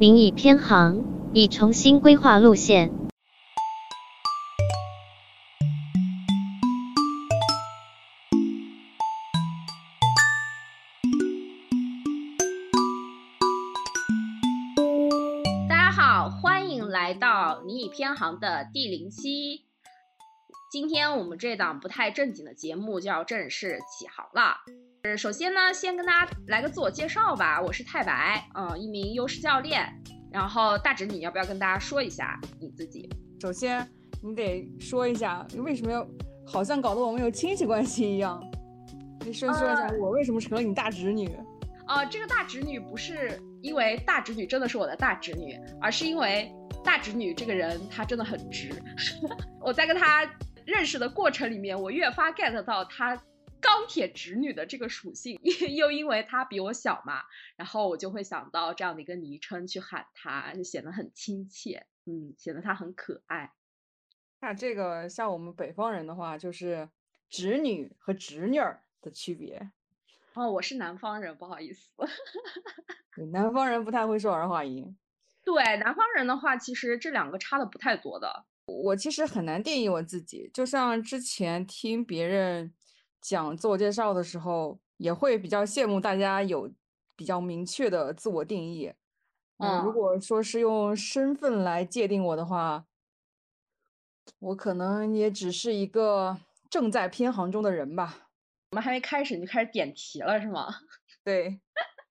您已偏航，已重新规划路线。大家好，欢迎来到你已偏航的第零期。今天我们这档不太正经的节目就要正式起航了。呃，首先呢，先跟大家来个自我介绍吧，我是太白，嗯，一名优势教练。然后大侄，你要不要跟大家说一下你自己？首先，你得说一下你为什么要，好像搞得我们有亲戚关系一样。你说说一下我为什么成了你大侄女？哦，这个大侄女不是因为大侄女真的是我的大侄女，而是因为大侄女这个人她真的很直。我在跟她认识的过程里面，我越发 get 到她钢铁直女的这个属性，又因为她比我小嘛，然后我就会想到这样的一个昵称去喊她，就显得很亲切，嗯，显得她很可爱。那这个像我们北方人的话，就是侄女和侄女儿的区别。哦，我是南方人，不好意思。对，南方人不太会说儿化音。对，南方人的话，其实这两个差的不太多的。我其实很难定义我自己，就像之前听别人讲自我介绍的时候，也会比较羡慕大家有比较明确的自我定义。嗯，如果说是用身份来界定我的话，我可能也只是一个正在偏航中的人吧。我们还没开始你就开始点题了是吗？对，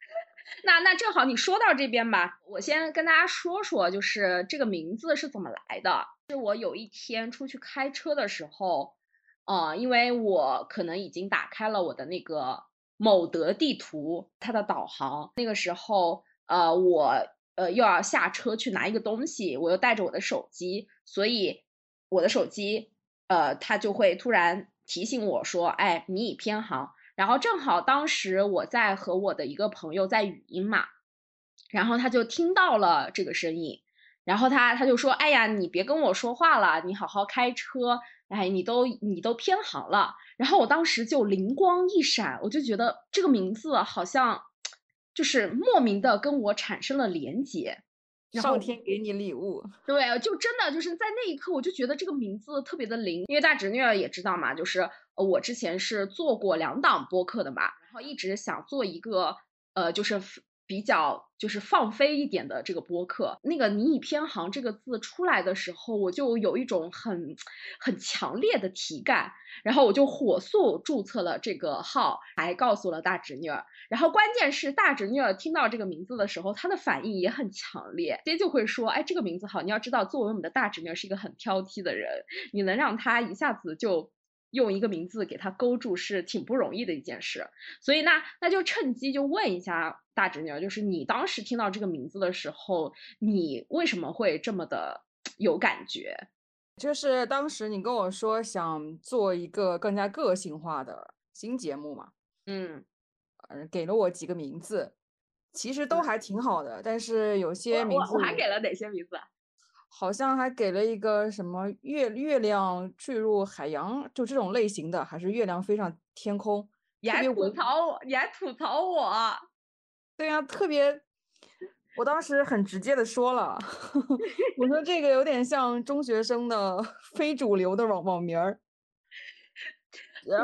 那那正好你说到这边吧，我先跟大家说说，就是这个名字是怎么来的。是我有一天出去开车的时候，呃，因为我可能已经打开了我的那个某德地图，它的导航。那个时候，呃，我呃又要下车去拿一个东西，我又带着我的手机，所以我的手机，呃，它就会突然。提醒我说：“哎，你已偏航。”然后正好当时我在和我的一个朋友在语音嘛，然后他就听到了这个声音，然后他他就说：“哎呀，你别跟我说话了，你好好开车。哎，你都你都偏航了。”然后我当时就灵光一闪，我就觉得这个名字好像就是莫名的跟我产生了连结。上天给你礼物，对，就真的就是在那一刻，我就觉得这个名字特别的灵，因为大侄女也知道嘛，就是呃，我之前是做过两档播客的嘛，然后一直想做一个呃，就是。比较就是放飞一点的这个播客，那个“你已偏航”这个字出来的时候，我就有一种很很强烈的体感，然后我就火速注册了这个号，还告诉了大侄女儿。然后关键是大侄女儿听到这个名字的时候，她的反应也很强烈，直接就会说：“哎，这个名字好。”你要知道，作为我们的大侄女儿是一个很挑剔的人，你能让她一下子就。用一个名字给他勾住是挺不容易的一件事，所以那那就趁机就问一下大侄女，就是你当时听到这个名字的时候，你为什么会这么的有感觉？就是当时你跟我说想做一个更加个性化的新节目嘛，嗯，呃，给了我几个名字，其实都还挺好的，但是有些名字我还给了哪些名字？好像还给了一个什么月月亮坠入海洋，就这种类型的，还是月亮飞上天空？你还吐槽我？你还吐槽我？对呀，特别，我当时很直接的说了，我说这个有点像中学生的 非主流的网网名儿。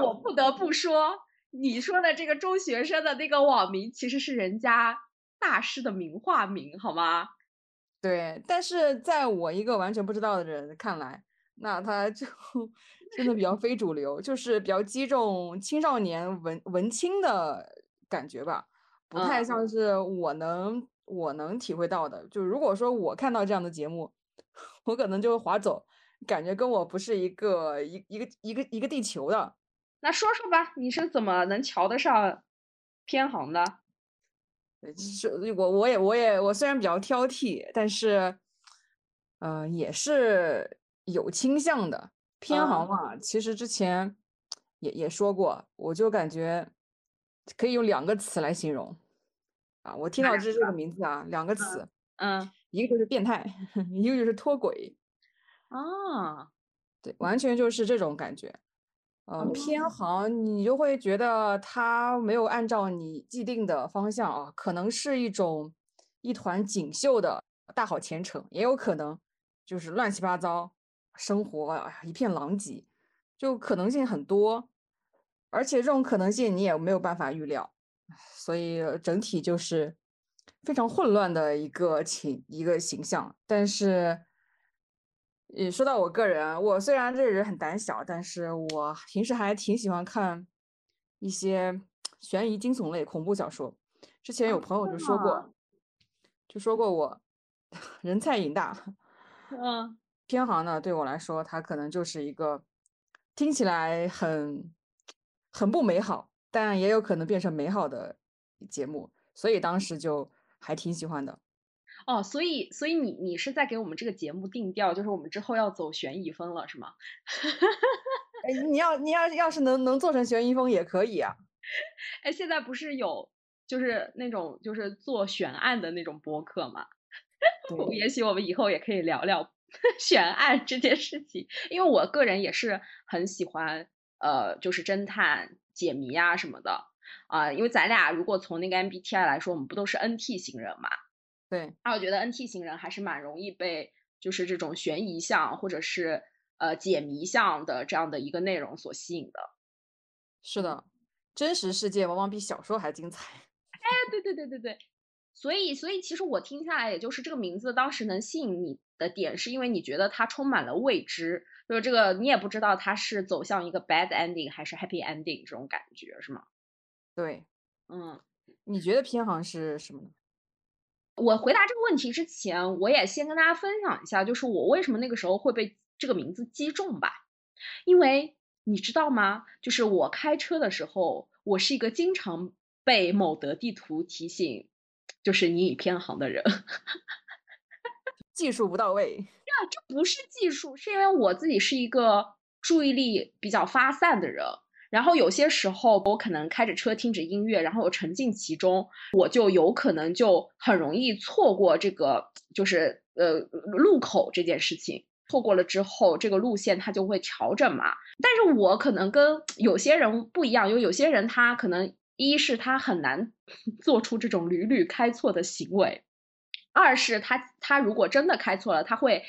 我不得不说，你说的这个中学生的那个网名，其实是人家大师的名化名，好吗？对，但是在我一个完全不知道的人看来，那他就 真的比较非主流，就是比较击中青少年文文青的感觉吧，不太像是我能我能体会到的。就如果说我看到这样的节目，我可能就会划走，感觉跟我不是一个一一个一个一个地球的。那说说吧，你是怎么能瞧得上偏航的？是我我也我也我虽然比较挑剔，但是，呃，也是有倾向的偏好嘛。其实之前也也说过，我就感觉可以用两个词来形容啊。我听到这这个名字啊，两个词，嗯，一个就是变态，一个就是脱轨。啊，对，完全就是这种感觉。嗯，偏航你就会觉得他没有按照你既定的方向啊，可能是一种一团锦绣的大好前程，也有可能就是乱七八糟，生活哎呀一片狼藉，就可能性很多，而且这种可能性你也没有办法预料，所以整体就是非常混乱的一个情一个形象。但是，也说到我个人啊，我虽然这个人很胆小，但是我平时还挺喜欢看一些悬疑惊悚类恐怖小说。之前有朋友就说过，就说过我 人菜瘾大，嗯，偏航呢对我来说，它可能就是一个听起来很很不美好，但也有可能变成美好的节目，所以当时就还挺喜欢的。哦，所以所以你你是在给我们这个节目定调，就是我们之后要走悬疑风了，是吗？哎，你要你要要是能能做成悬疑风也可以啊。哎，现在不是有就是那种就是做悬案的那种播客吗？我也许我们以后也可以聊聊 悬案这件事情，因为我个人也是很喜欢呃，就是侦探解谜啊什么的啊、因为咱俩如果从那个 MBTI 来说，我们不都是 NT 型人嘛？对，那我觉得 NT 型人还是蛮容易被就是这种悬疑向或者是呃解谜向的这样的一个内容所吸引的。是的，真实世界往往比小说还精彩。哎，对对对对对，所以所以其实我听下来，也就是这个名字当时能吸引你的点，是因为你觉得它充满了未知，就是这个你也不知道它是走向一个 bad ending 还是 happy ending 这种感觉，是吗？对，嗯。你觉得偏航是什么呢？我回答这个问题之前，我也先跟大家分享一下，就是我为什么那个时候会被这个名字击中吧。因为你知道吗？就是我开车的时候，我是一个经常被某德地图提醒，就是你已偏航的人。技术不到位。那这不是技术，是因为我自己是一个注意力比较发散的人。然后有些时候，我可能开着车听着音乐，然后我沉浸其中，我就有可能就很容易错过这个，就是呃路口这件事情。错过了之后，这个路线它就会调整嘛。但是我可能跟有些人不一样，有有些人他可能一是他很难 做出这种屡屡开错的行为，二是他他如果真的开错了，他会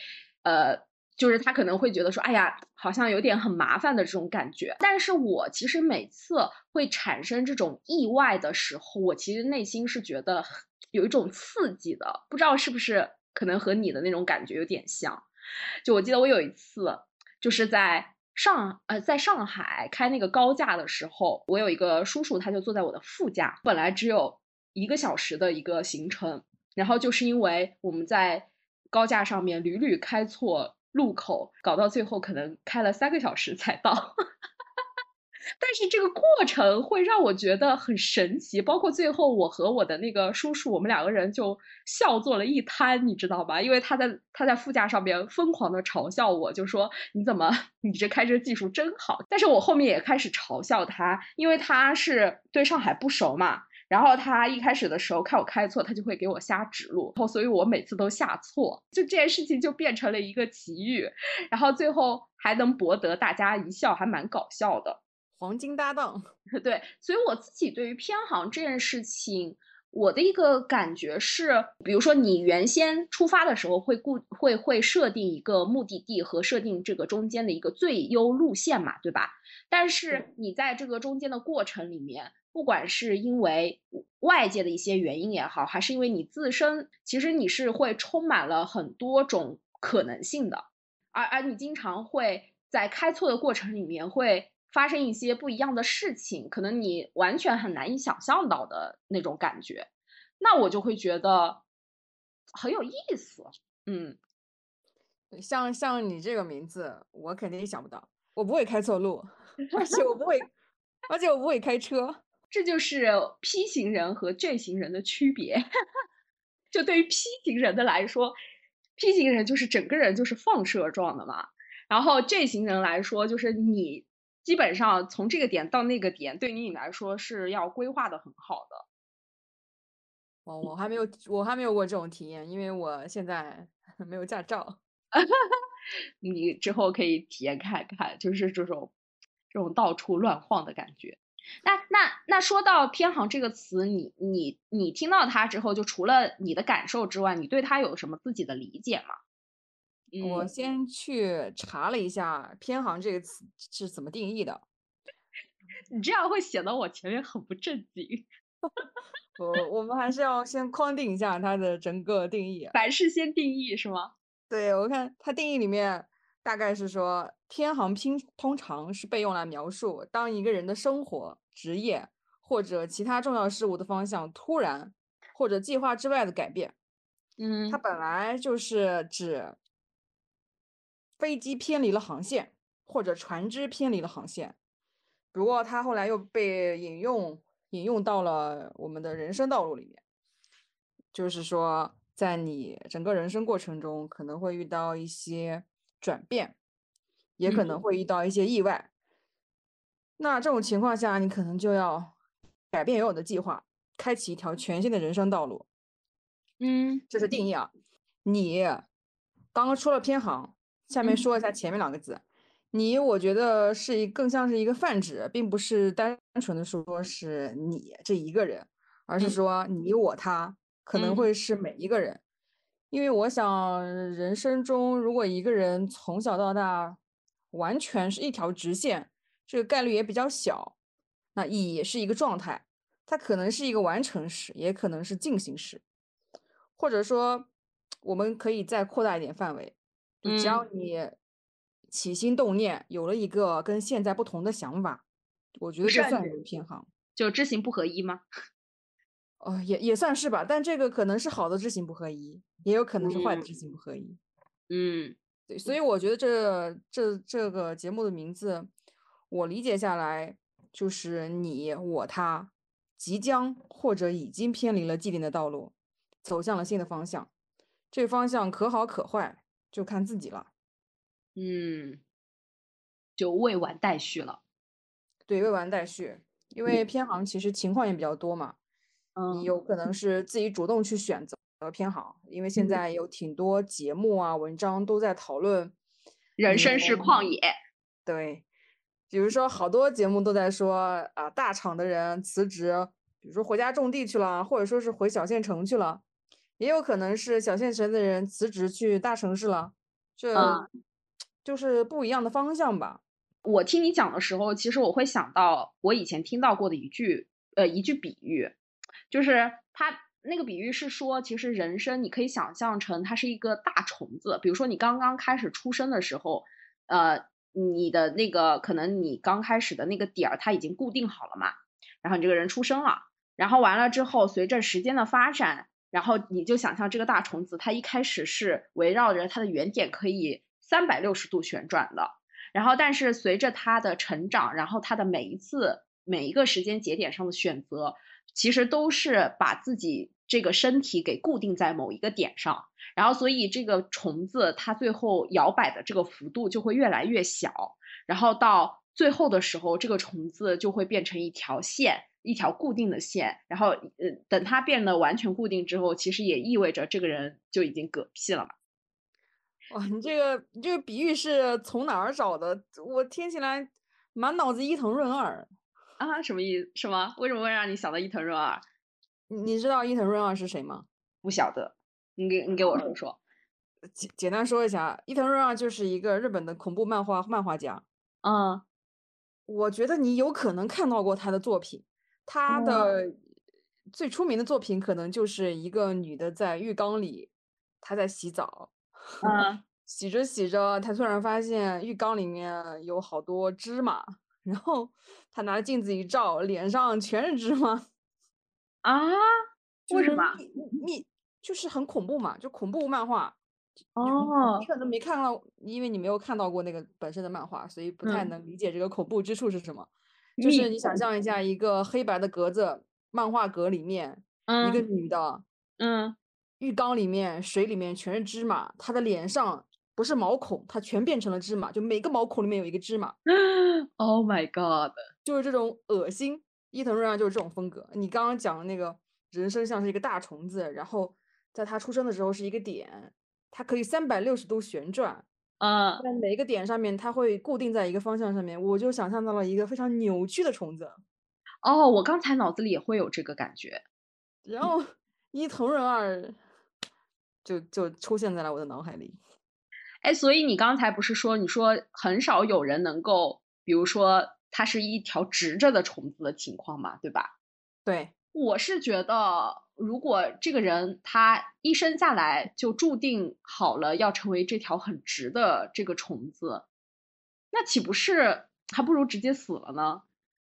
呃。就是他可能会觉得说，哎呀，好像有点很麻烦的这种感觉。但是我其实每次会产生这种意外的时候，我其实内心是觉得有一种刺激的，不知道是不是可能和你的那种感觉有点像。就我记得我有一次就是在上呃在上海开那个高架的时候，我有一个叔叔，他就坐在我的副驾，本来只有一个小时的一个行程，然后就是因为我们在高架上面屡屡开错。路口搞到最后可能开了三个小时才到，但是这个过程会让我觉得很神奇。包括最后我和我的那个叔叔，我们两个人就笑作了一滩，你知道吧？因为他在他在副驾上面疯狂的嘲笑我，就说你怎么你这开车技术真好。但是我后面也开始嘲笑他，因为他是对上海不熟嘛。然后他一开始的时候看我开错，他就会给我瞎指路，然后所以我每次都下错，就这件事情就变成了一个奇遇，然后最后还能博得大家一笑，还蛮搞笑的。黄金搭档，对，所以我自己对于偏航这件事情，我的一个感觉是，比如说你原先出发的时候会固会会设定一个目的地和设定这个中间的一个最优路线嘛，对吧？但是你在这个中间的过程里面。不管是因为外界的一些原因也好，还是因为你自身，其实你是会充满了很多种可能性的，而而你经常会在开错的过程里面会发生一些不一样的事情，可能你完全很难以想象到的那种感觉，那我就会觉得很有意思。嗯，像像你这个名字，我肯定想不到，我不会开错路，而且我不会，而且我不会开车。这就是 P 型人和 J 型人的区别。就对于 P 型人的来说，P 型人就是整个人就是放射状的嘛。然后 J 型人来说，就是你基本上从这个点到那个点，对于你来说是要规划的很好的。哦，我还没有，我还没有过这种体验，因为我现在 没有驾照。你之后可以体验看看，就是这种这种到处乱晃的感觉。那那那说到偏航这个词，你你你听到它之后，就除了你的感受之外，你对它有什么自己的理解吗？我先去查了一下“偏航”这个词是怎么定义的。你这样会显得我前面很不正经。我我们还是要先框定一下它的整个定义。凡事先定义是吗？对，我看它定义里面大概是说，天航拼通常是被用来描述当一个人的生活、职业或者其他重要事物的方向突然或者计划之外的改变。嗯，它本来就是指飞机偏离了航线或者船只偏离了航线。不过它后来又被引用引用到了我们的人生道路里面，就是说，在你整个人生过程中，可能会遇到一些转变，也可能会遇到一些意外。那这种情况下，你可能就要改变原有的计划，开启一条全新的人生道路。嗯，这是定义啊。你刚刚说了偏航，下面说一下前面两个字。你我觉得是一更像是一个泛指，并不是单纯的说是你这一个人，而是说你我他可能会是每一个人。因为我想人生中如果一个人从小到大完全是一条直线，这个概率也比较小。那也是一个状态，它可能是一个完成时，也可能是进行时，或者说我们可以再扩大一点范围，就只要你。起心动念有了一个跟现在不同的想法，我觉得这算是偏航，就知行不合一吗？哦，也也算是吧，但这个可能是好的知行不合一，也有可能是坏的知行不合一。嗯，对，所以我觉得这这这个节目的名字，我理解下来就是你我他即将或者已经偏离了既定的道路，走向了新的方向，这个方向可好可坏，就看自己了。嗯，就未完待续了。对，未完待续，因为偏航其实情况也比较多嘛。嗯，你有可能是自己主动去选择偏好，因为现在有挺多节目啊、文章都在讨论人生是旷野。对，比如说好多节目都在说啊，大厂的人辞职，比如说回家种地去了，或者说是回小县城去了，也有可能是小县城的人辞职去大城市了。这。就是不一样的方向吧。我听你讲的时候，其实我会想到我以前听到过的一句，呃，一句比喻，就是他那个比喻是说，其实人生你可以想象成它是一个大虫子。比如说你刚刚开始出生的时候，呃，你的那个可能你刚开始的那个点儿它已经固定好了嘛，然后你这个人出生了，然后完了之后，随着时间的发展，然后你就想象这个大虫子它一开始是围绕着它的原点可以。三百六十度旋转的，然后但是随着它的成长，然后它的每一次每一个时间节点上的选择，其实都是把自己这个身体给固定在某一个点上，然后所以这个虫子它最后摇摆的这个幅度就会越来越小，然后到最后的时候，这个虫子就会变成一条线，一条固定的线，然后呃等它变得完全固定之后，其实也意味着这个人就已经嗝屁了嘛。哇，你这个你这个比喻是从哪儿找的？我听起来满脑子伊藤润二啊，什么意思？什么？为什么会让你想到伊藤润二？你知道伊藤润二是谁吗？不晓得，你给你给我说说。简简单说一下，伊藤润二就是一个日本的恐怖漫画漫画家。嗯，我觉得你有可能看到过他的作品。他的最出名的作品可能就是一个女的在浴缸里，她在洗澡。嗯，洗着洗着，她突然发现浴缸里面有好多芝麻，然后他拿镜子一照，脸上全是芝麻。啊？为什么？密就是很恐怖嘛，就恐怖漫画。哦。你可能没看到，因为你没有看到过那个本身的漫画，所以不太能理解这个恐怖之处是什么。就是你想象一下，一个黑白的格子漫画格里面，一个女的。嗯。浴缸里面水里面全是芝麻，她的脸上不是毛孔，它全变成了芝麻，就每个毛孔里面有一个芝麻。Oh my god！就是这种恶心，伊藤润二就是这种风格。你刚刚讲的那个人生像是一个大虫子，然后在他出生的时候是一个点，它可以三百六十度旋转，啊，在每一个点上面它会固定在一个方向上面，我就想象到了一个非常扭曲的虫子。哦，我刚才脑子里也会有这个感觉。然后 伊藤润二就就出现在了我的脑海里。哎，所以你刚才不是说，你说很少有人能够，比如说它是一条直着的虫子的情况嘛，对吧？对，我是觉得，如果这个人他一生下来就注定好了要成为这条很直的这个虫子，那岂不是还不如直接死了呢？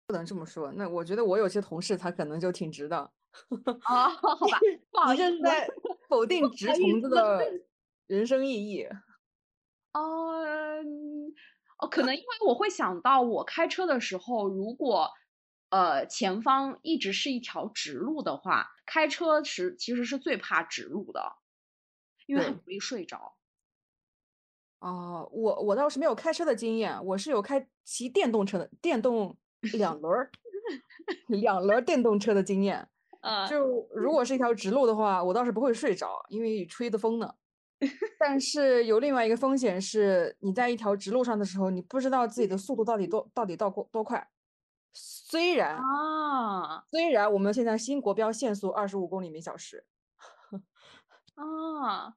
不能这么说。那我觉得我有些同事他可能就挺直的。啊，好吧，你这是在否定直虫子的人生意义。嗯，哦，可能因为我会想到，我开车的时候，如果呃前方一直是一条直路的话，开车时其实是最怕直路的，因为很容易睡着。哦，我我倒是没有开车的经验，我是有开骑电动车的电动 两轮儿 两轮电动车的经验。啊，就如果是一条直路的话，我倒是不会睡着，因为吹的风呢。但是有另外一个风险是，你在一条直路上的时候，你不知道自己的速度到底多到底到过多快。虽然啊，虽然我们现在新国标限速二十五公里每小时。啊，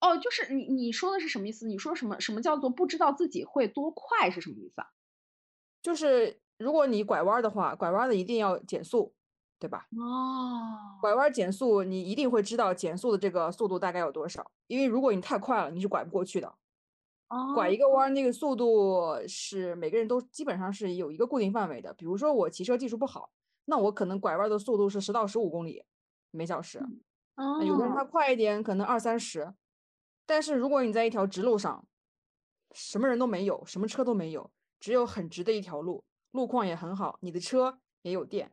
哦，就是你你说的是什么意思？你说什么什么叫做不知道自己会多快是什么意思啊？就是如果你拐弯的话，拐弯的一定要减速。对吧？哦，拐弯减速，你一定会知道减速的这个速度大概有多少，因为如果你太快了，你是拐不过去的。哦，拐一个弯，那个速度是每个人都基本上是有一个固定范围的。比如说我骑车技术不好，那我可能拐弯的速度是十到十五公里每小时。哦，有的人他快一点，可能二三十。但是如果你在一条直路上，什么人都没有，什么车都没有，只有很直的一条路，路况也很好，你的车也有电。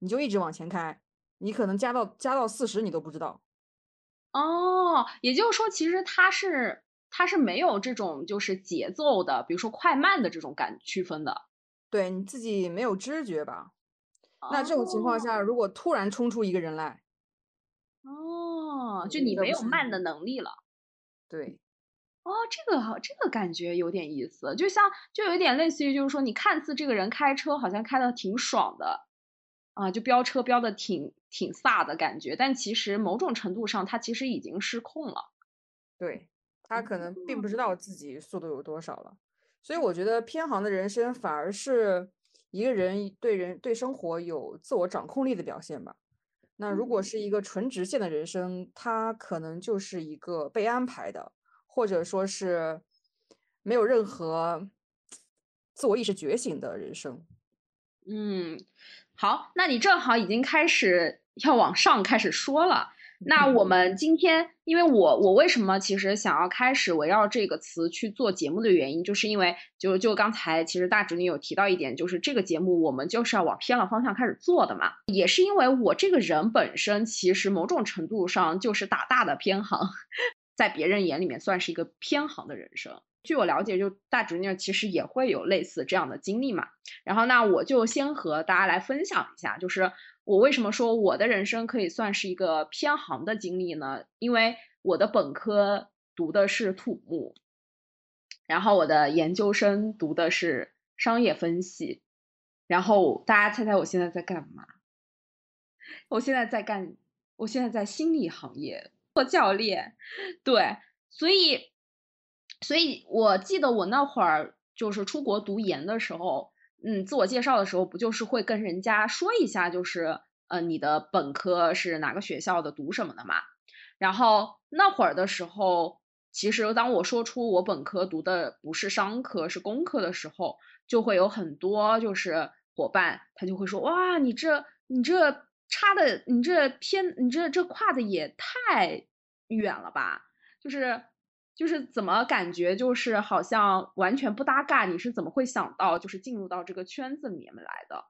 你就一直往前开，你可能加到加到四十，你都不知道。哦，也就是说，其实它是它是没有这种就是节奏的，比如说快慢的这种感区分的。对你自己没有知觉吧？那这种情况下，如果突然冲出一个人来，哦，就你没有慢的能力了。对。哦，这个好，这个感觉有点意思，就像就有点类似于，就是说你看似这个人开车好像开的挺爽的。啊，就飙车飙的挺挺飒的感觉，但其实某种程度上，他其实已经失控了。对他可能并不知道自己速度有多少了，所以我觉得偏航的人生反而是一个人对人对生活有自我掌控力的表现吧。那如果是一个纯直线的人生，他可能就是一个被安排的，或者说是没有任何自我意识觉醒的人生。嗯。好，那你正好已经开始要往上开始说了。那我们今天，因为我我为什么其实想要开始围绕这个词去做节目的原因，就是因为就就刚才其实大侄女有提到一点，就是这个节目我们就是要往偏了方向开始做的嘛。也是因为我这个人本身其实某种程度上就是打大的偏航，在别人眼里面算是一个偏行的人生。据我了解，就大侄女其实也会有类似这样的经历嘛。然后，那我就先和大家来分享一下，就是我为什么说我的人生可以算是一个偏航的经历呢？因为我的本科读的是土木，然后我的研究生读的是商业分析。然后大家猜猜我现在在干嘛？我现在在干，我现在在心理行业做教练。对，所以。所以我记得我那会儿就是出国读研的时候，嗯，自我介绍的时候不就是会跟人家说一下，就是呃你的本科是哪个学校的，读什么的嘛。然后那会儿的时候，其实当我说出我本科读的不是商科是工科的时候，就会有很多就是伙伴他就会说，哇，你这你这差的，你这偏，你这这跨的也太远了吧，就是。就是怎么感觉就是好像完全不搭嘎？你是怎么会想到就是进入到这个圈子里面来的？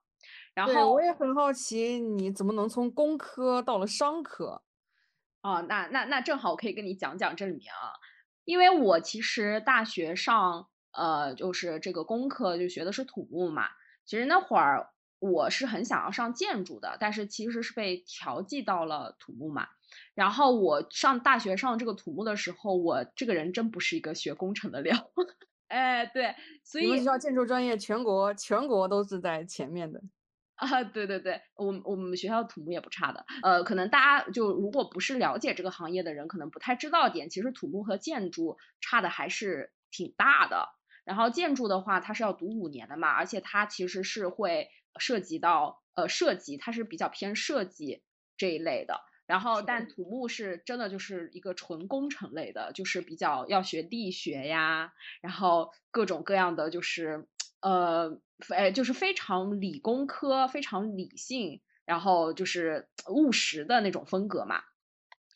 然后我也很好奇，你怎么能从工科到了商科？哦，那那那正好我可以跟你讲讲这里面啊，因为我其实大学上呃就是这个工科就学的是土木嘛，其实那会儿我是很想要上建筑的，但是其实是被调剂到了土木嘛。然后我上大学上这个土木的时候，我这个人真不是一个学工程的料。哎，对，所以你们学校建筑专业全国全国都是在前面的。啊，对对对，我们我们学校土木也不差的。呃，可能大家就如果不是了解这个行业的人，可能不太知道点。其实土木和建筑差的还是挺大的。然后建筑的话，它是要读五年的嘛，而且它其实是会涉及到呃设计，它是比较偏设计这一类的。然后，但土木是真的就是一个纯工程类的，就是比较要学力学呀，然后各种各样的就是。呃，哎，就是非常理工科，非常理性，然后就是务实的那种风格嘛。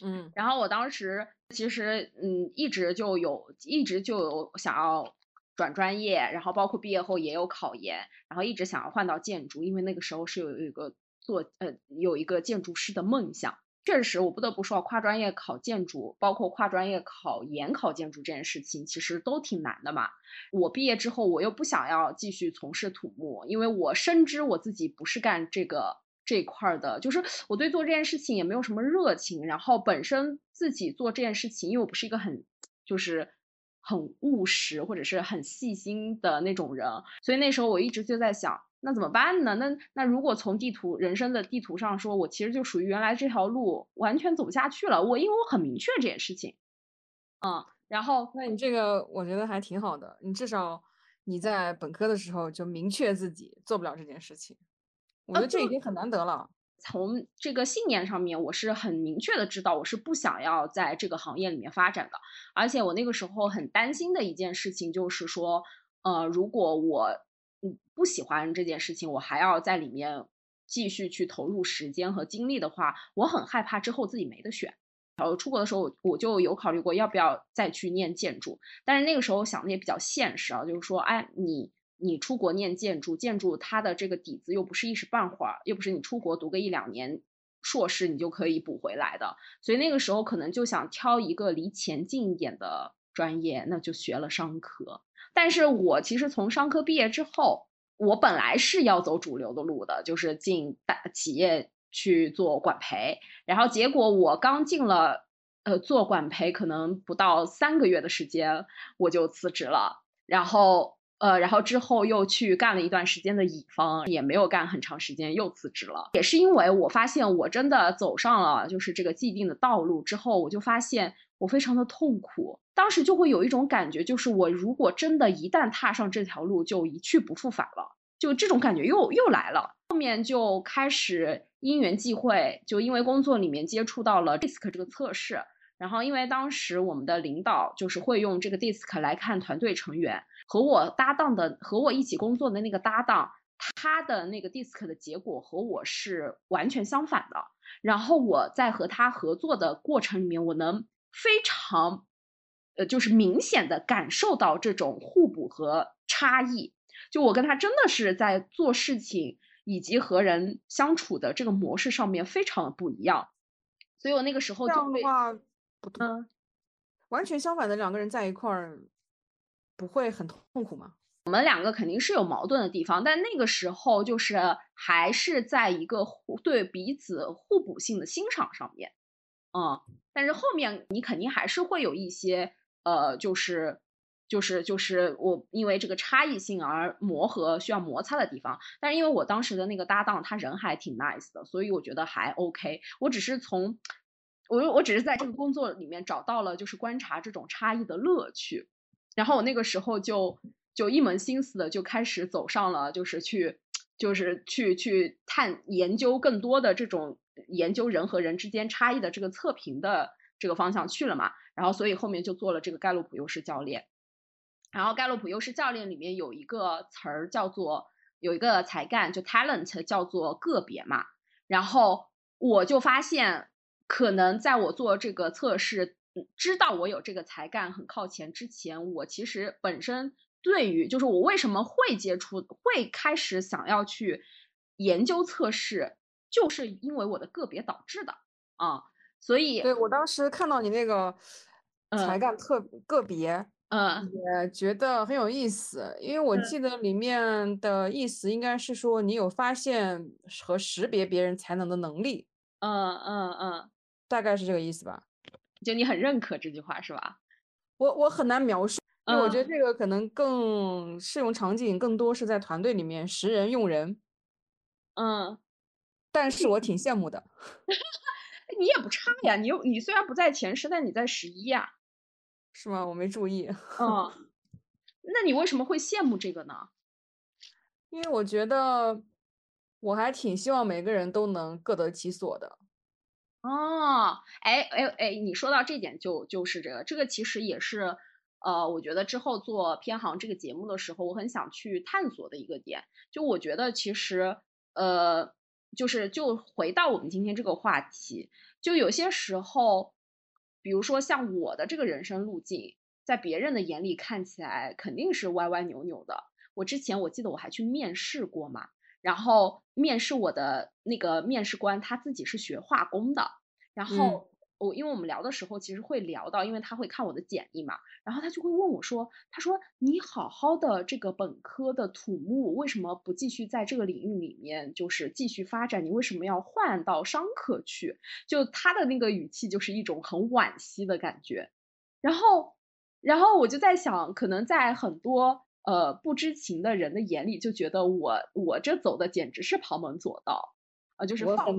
嗯，然后我当时其实嗯，一直就有，一直就有想要转专业，然后包括毕业后也有考研，然后一直想要换到建筑，因为那个时候是有一个做呃有一个建筑师的梦想。确实，我不得不说，跨专业考建筑，包括跨专业考研考建筑这件事情，其实都挺难的嘛。我毕业之后，我又不想要继续从事土木，因为我深知我自己不是干这个这块儿的，就是我对做这件事情也没有什么热情。然后本身自己做这件事情，因为我不是一个很就是很务实或者是很细心的那种人，所以那时候我一直就在想。那怎么办呢？那那如果从地图人生的地图上说，我其实就属于原来这条路完全走不下去了。我因为我很明确这件事情，嗯，然后那你这个我觉得还挺好的，你至少你在本科的时候就明确自己做不了这件事情，我觉得这已经很难得了。从这个信念上面，我是很明确的知道我是不想要在这个行业里面发展的，而且我那个时候很担心的一件事情就是说，呃，如果我。不喜欢这件事情，我还要在里面继续去投入时间和精力的话，我很害怕之后自己没得选。然后出国的时候，我就有考虑过要不要再去念建筑，但是那个时候想的也比较现实啊，就是说，哎，你你出国念建筑，建筑它的这个底子又不是一时半会儿，又不是你出国读个一两年硕士你就可以补回来的，所以那个时候可能就想挑一个离钱近一点的专业，那就学了商科。但是我其实从商科毕业之后。我本来是要走主流的路的，就是进大企业去做管培，然后结果我刚进了，呃，做管培可能不到三个月的时间，我就辞职了，然后，呃，然后之后又去干了一段时间的乙方，也没有干很长时间，又辞职了，也是因为我发现我真的走上了就是这个既定的道路之后，我就发现我非常的痛苦，当时就会有一种感觉，就是我如果真的一旦踏上这条路，就一去不复返了。就这种感觉又又来了，后面就开始因缘际会，就因为工作里面接触到了 DISC 这个测试，然后因为当时我们的领导就是会用这个 DISC 来看团队成员，和我搭档的和我一起工作的那个搭档，他的那个 DISC 的结果和我是完全相反的，然后我在和他合作的过程里面，我能非常，呃，就是明显的感受到这种互补和差异。就我跟他真的是在做事情以及和人相处的这个模式上面非常的不一样，所以我那个时候这样的话，嗯，完全相反的两个人在一块儿，不会很痛苦吗？我们两个肯定是有矛盾的地方，但那个时候就是还是在一个互对彼此互补性的欣赏上面，嗯，但是后面你肯定还是会有一些呃，就是。就是就是我因为这个差异性而磨合需要摩擦的地方，但是因为我当时的那个搭档他人还挺 nice 的，所以我觉得还 OK。我只是从我我只是在这个工作里面找到了就是观察这种差异的乐趣，然后我那个时候就就一门心思的就开始走上了就是去就是去去探研究更多的这种研究人和人之间差异的这个测评的这个方向去了嘛，然后所以后面就做了这个盖洛普优势教练。然后盖洛普优势教练里面有一个词儿叫做有一个才干，就 talent 叫做个别嘛。然后我就发现，可能在我做这个测试，知道我有这个才干很靠前之前，我其实本身对于就是我为什么会接触，会开始想要去研究测试，就是因为我的个别导致的啊。所以，对我当时看到你那个才干特个别。嗯，也觉得很有意思，因为我记得里面的意思应该是说你有发现和识别别人才能的能力。嗯嗯嗯，大概是这个意思吧？就你很认可这句话是吧？我我很难描述，我觉得这个可能更适用场景更多是在团队里面识人用人。嗯，但是我挺羡慕的。你也不差呀，你又你虽然不在前十，但你在十一呀。是吗？我没注意。嗯，那你为什么会羡慕这个呢？因为我觉得我还挺希望每个人都能各得其所的。哦，哎哎哎，你说到这点就就是这个，这个其实也是，呃，我觉得之后做偏航这个节目的时候，我很想去探索的一个点。就我觉得其实，呃，就是就回到我们今天这个话题，就有些时候，比如说像我的这个人生路径，在别人的眼里看起来肯定是歪歪扭扭的。我之前我记得我还去面试过嘛。然后面试我的那个面试官他自己是学化工的，然后我因为我们聊的时候其实会聊到，因为他会看我的简历嘛，然后他就会问我说，他说你好好的这个本科的土木为什么不继续在这个领域里面就是继续发展？你为什么要换到商科去？就他的那个语气就是一种很惋惜的感觉，然后然后我就在想，可能在很多。呃，不知情的人的眼里就觉得我我这走的简直是旁门左道，啊，就是放放，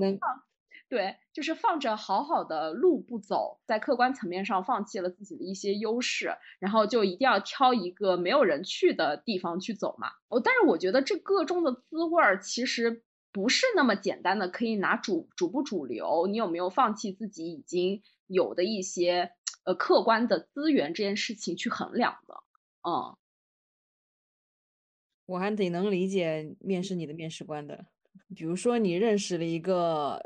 对，就是放着好好的路不走，在客观层面上放弃了自己的一些优势，然后就一定要挑一个没有人去的地方去走嘛。哦，但是我觉得这个中的滋味儿其实不是那么简单的，可以拿主主不主流，你有没有放弃自己已经有的一些呃客观的资源这件事情去衡量的，嗯。我还得能理解面试你的面试官的，比如说你认识了一个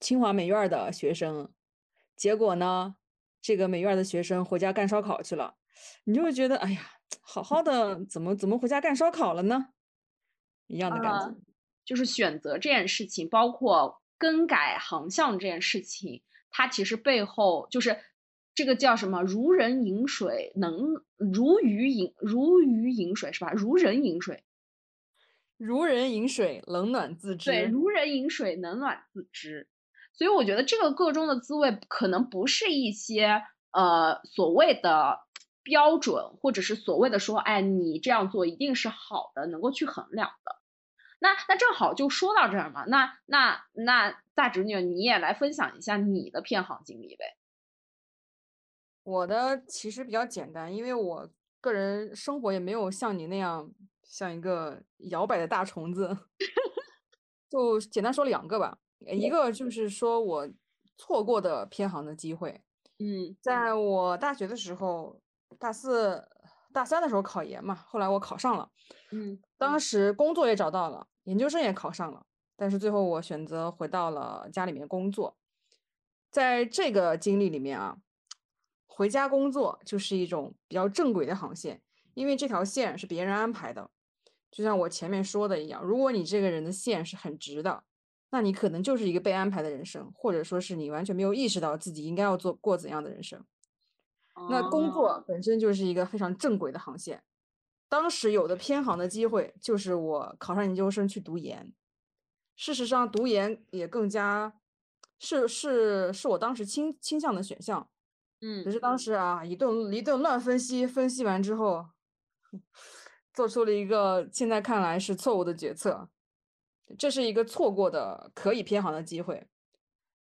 清华美院的学生，结果呢，这个美院的学生回家干烧烤去了，你就会觉得，哎呀，好好的怎么怎么回家干烧烤了呢？一样的感觉，就是选择这件事情，包括更改航向这件事情，它其实背后就是。这个叫什么？如人饮水，能如鱼饮如鱼饮水是吧？如人饮水，如人饮水，冷暖自知。对，如人饮水，冷暖自知。所以我觉得这个个中的滋味，可能不是一些呃所谓的标准，或者是所谓的说，哎，你这样做一定是好的，能够去衡量的。那那正好就说到这儿嘛。那那那大侄女，你也来分享一下你的偏航经历呗。我的其实比较简单，因为我个人生活也没有像你那样像一个摇摆的大虫子，就简单说两个吧。一个就是说我错过的偏航的机会。嗯，在我大学的时候，大四、大三的时候考研嘛，后来我考上了。嗯，当时工作也找到了，研究生也考上了，但是最后我选择回到了家里面工作。在这个经历里面啊。回家工作就是一种比较正轨的航线，因为这条线是别人安排的。就像我前面说的一样，如果你这个人的线是很直的，那你可能就是一个被安排的人生，或者说是你完全没有意识到自己应该要做过怎样的人生。那工作本身就是一个非常正轨的航线。当时有的偏航的机会，就是我考上研究生去读研。事实上，读研也更加是是是我当时倾倾向的选项。嗯，只是当时啊，一顿一顿乱分析，分析完之后，做出了一个现在看来是错误的决策。这是一个错过的可以偏航的机会。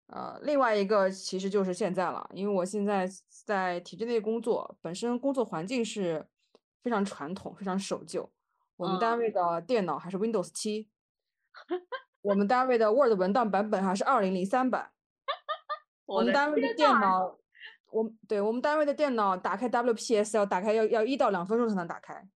呃，另外一个其实就是现在了，因为我现在在体制内工作，本身工作环境是非常传统、非常守旧。我们单位的电脑还是 Windows 七，我们单位的 Word 文档版本还是二零零三版，我们单位的电脑。我对我们单位的电脑打开 WPS 要打开要要一到两分钟才能打开。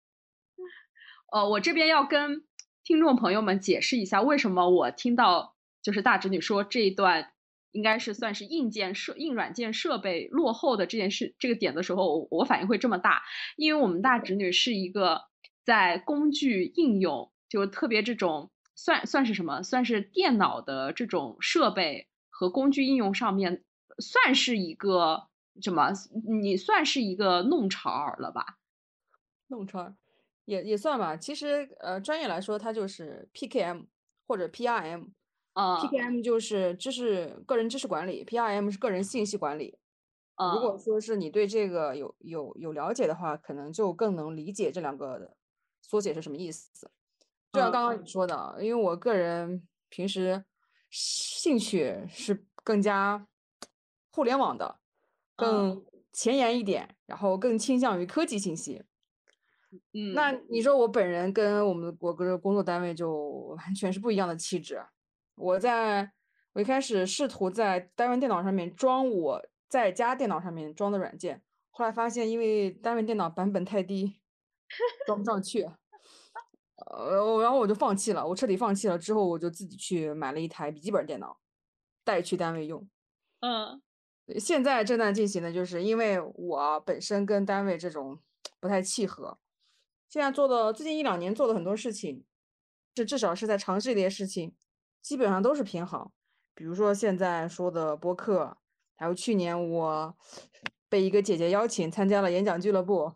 呃，我这边要跟听众朋友们解释一下，为什么我听到就是大侄女说这一段应该是算是硬件设硬软件设备落后的这件事这个点的时候，我反应会这么大，因为我们大侄女是一个在工具应用就特别这种算算是什么，算是电脑的这种设备和工具应用上面算是一个。什么？你算是一个弄潮儿了吧？弄潮儿也也算吧。其实，呃，专业来说，它就是 PKM 或者 PRM。啊，PKM 就是知识个人知识管理，PRM 是个人信息管理。如果说是你对这个有有有了解的话，可能就更能理解这两个缩写是什么意思。就像刚刚你说的，因为我个人平时兴趣是更加互联网的，更前沿一点，然后更倾向于科技信息。嗯，那你说我本人跟我们我个工作单位就完全是不一样的气质。我在我一开始试图在单位电脑上面装我在家电脑上面装的软件，后来发现因为单位电脑版本太低，装不上去。呃，然后我就放弃了，我彻底放弃了。之后我就自己去买了一台笔记本电脑，带去单位用。嗯，现在正在进行的就是因为我本身跟单位这种不太契合。现在做的最近一两年做的很多事情，这至少是在尝试一些事情，基本上都是偏好。比如说现在说的播客，还有去年我被一个姐姐邀请参加了演讲俱乐部，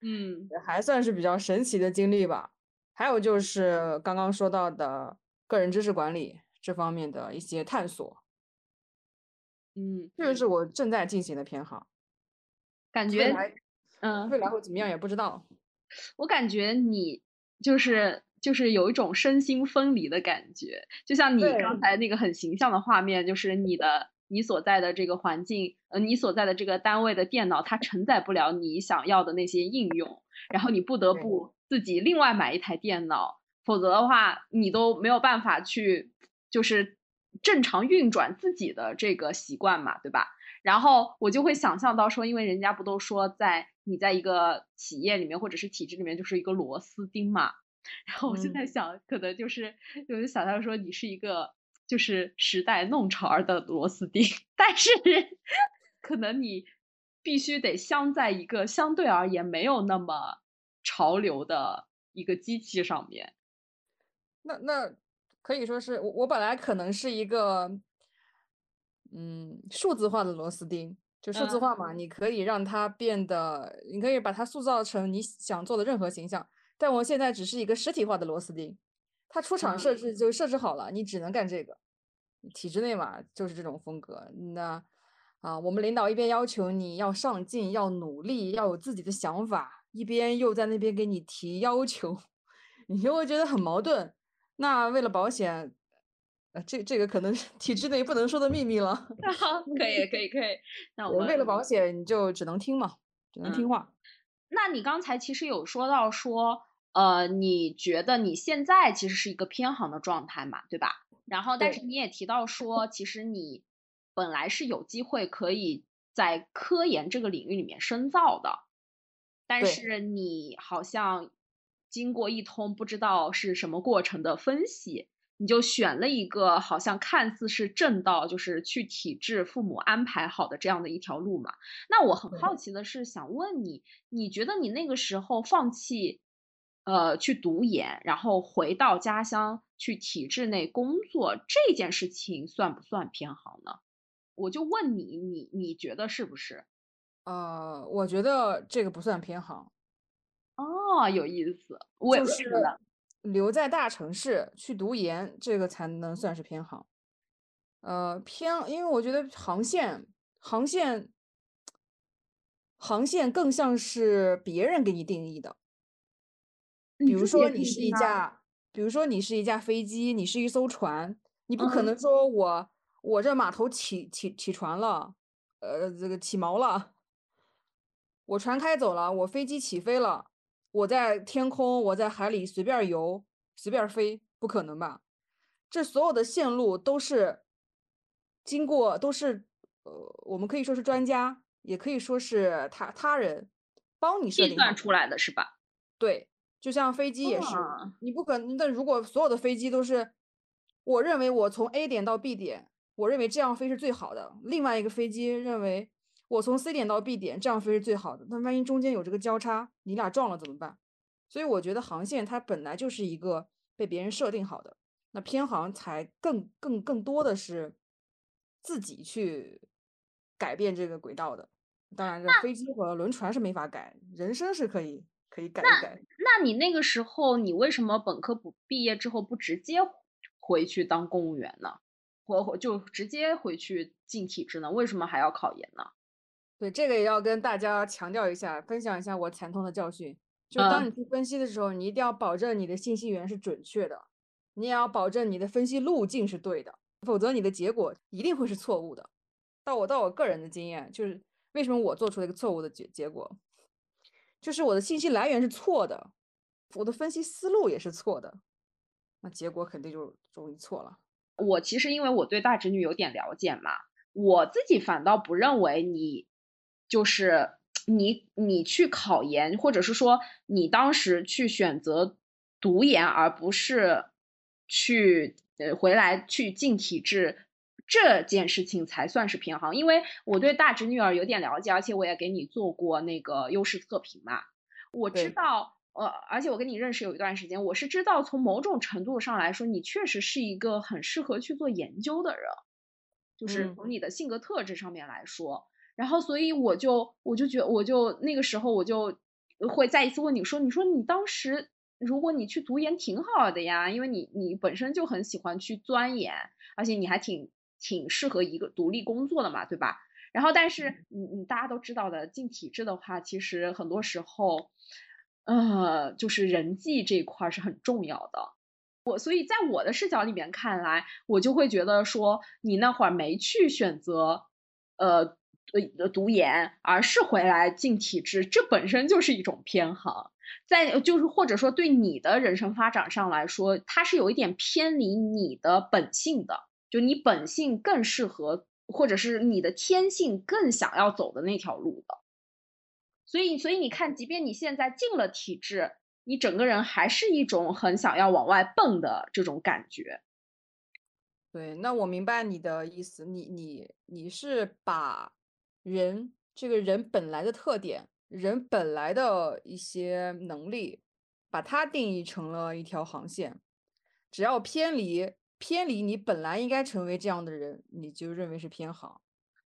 嗯，还算是比较神奇的经历吧。还有就是刚刚说到的个人知识管理这方面的一些探索，嗯，这个是我正在进行的偏好。感觉，嗯，未来会怎么样也不知道。我感觉你就是就是有一种身心分离的感觉，就像你刚才那个很形象的画面，就是你的你所在的这个环境，呃，你所在的这个单位的电脑，它承载不了你想要的那些应用，然后你不得不自己另外买一台电脑，否则的话，你都没有办法去就是正常运转自己的这个习惯嘛，对吧？然后我就会想象到说，因为人家不都说在你在一个企业里面或者是体制里面就是一个螺丝钉嘛，然后我现在想，可能就是我就想象说你是一个就是时代弄潮儿的螺丝钉，但是可能你必须得镶在一个相对而言没有那么潮流的一个机器上面。那那可以说是我我本来可能是一个。嗯，数字化的螺丝钉，就数字化嘛，你可以让它变得，你可以把它塑造成你想做的任何形象。但我现在只是一个实体化的螺丝钉，它出厂设置就设置好了，你只能干这个。体制内嘛，就是这种风格。那啊，我们领导一边要求你要上进、要努力、要有自己的想法，一边又在那边给你提要求，你就会觉得很矛盾。那为了保险。呃，这这个可能是体制内不能说的秘密了。好，可以，可以，可以。那我们为了保险，你就只能听嘛，只能听话。那你刚才其实有说到说，呃，你觉得你现在其实是一个偏行的状态嘛，对吧？然后，但是你也提到说，其实你本来是有机会可以在科研这个领域里面深造的，但是你好像经过一通不知道是什么过程的分析。你就选了一个好像看似是正道，就是去体制父母安排好的这样的一条路嘛？那我很好奇的是，想问你，你觉得你那个时候放弃，呃，去读研，然后回到家乡去体制内工作这件事情算不算偏航呢？我就问你，你你觉得是不是？呃，我觉得这个不算偏航。哦，有意思，为什么呢？留在大城市去读研，这个才能算是偏航。呃，偏，因为我觉得航线，航线，航线更像是别人给你定义的。比如说，你是一架，比如说你是一架飞机，你是一艘船，你不可能说我我这码头起起起船了，呃，这个起锚了，我船开走了，我飞机起飞了。我在天空，我在海里随便游，随便飞，不可能吧？这所有的线路都是经过，都是呃，我们可以说是专家，也可以说是他他人帮你设定计算出来的是吧？对，就像飞机也是，你不可能。那如果所有的飞机都是，我认为我从 A 点到 B 点，我认为这样飞是最好的。另外一个飞机认为。我从 C 点到 B 点，这样飞是最好的。那万一中间有这个交叉，你俩撞了怎么办？所以我觉得航线它本来就是一个被别人设定好的，那偏航才更更更多的是自己去改变这个轨道的。当然，这飞机和轮船是没法改，人生是可以可以改一改。那你那个时候，你为什么本科不毕业之后不直接回去当公务员呢？或就直接回去进体制呢？为什么还要考研呢？对这个也要跟大家强调一下，分享一下我惨痛的教训。就当嗯你去分析的时候，你一定要保证你的信息源是准确的，你也要保证你的分析路径是对的，否则你的结果一定会是错误的。到我到我个人的经验，就是为什么我做出了一个错误的结结果，就是我的信息来源是错的，我的分析思路也是错的，那结果肯定就容易错了。我其实因为我对大侄女有点了解嘛，我自己反倒不认为你就是你你去考研，或者是说你当时去选择读研，而不是去呃回来去进体制。这件事情才算是平衡，因为我对大侄女儿有点了解，而且我也给你做过那个优势测评嘛，我知道，呃，而且我跟你认识有一段时间，我是知道从某种程度上来说，你确实是一个很适合去做研究的人，就是嗯从你的性格特质上面来说。然后，所以我就我就觉，我就那个时候我就会再一次问你说，你说你当时如果你去读研挺好的呀，因为你你本身就很喜欢去钻研，而且你还挺挺适合一个独立工作的嘛，对吧？然后，但是你你大家都知道的，进体制的话，其实很多时候，呃，就是人际这一块儿是很重要的。我所以在我的视角里面看来，我就会觉得说，你那会儿没去选择，呃呃读研，而是回来进体制，这本身就是一种偏航。在就是或者说对你的人生发展上来说，它是有一点偏离你的本性的，就你本性更适合，或者是你的天性更想要走的那条路的。所以，所以你看，即便你现在进了体制，你整个人还是一种很想要往外蹦的这种感觉。对，那我明白你的意思，你你你是把人这个人本来的特点，人本来的一些能力，把它定义成了一条航线，只要偏离偏离你本来应该成为这样的人，你就认为是偏航。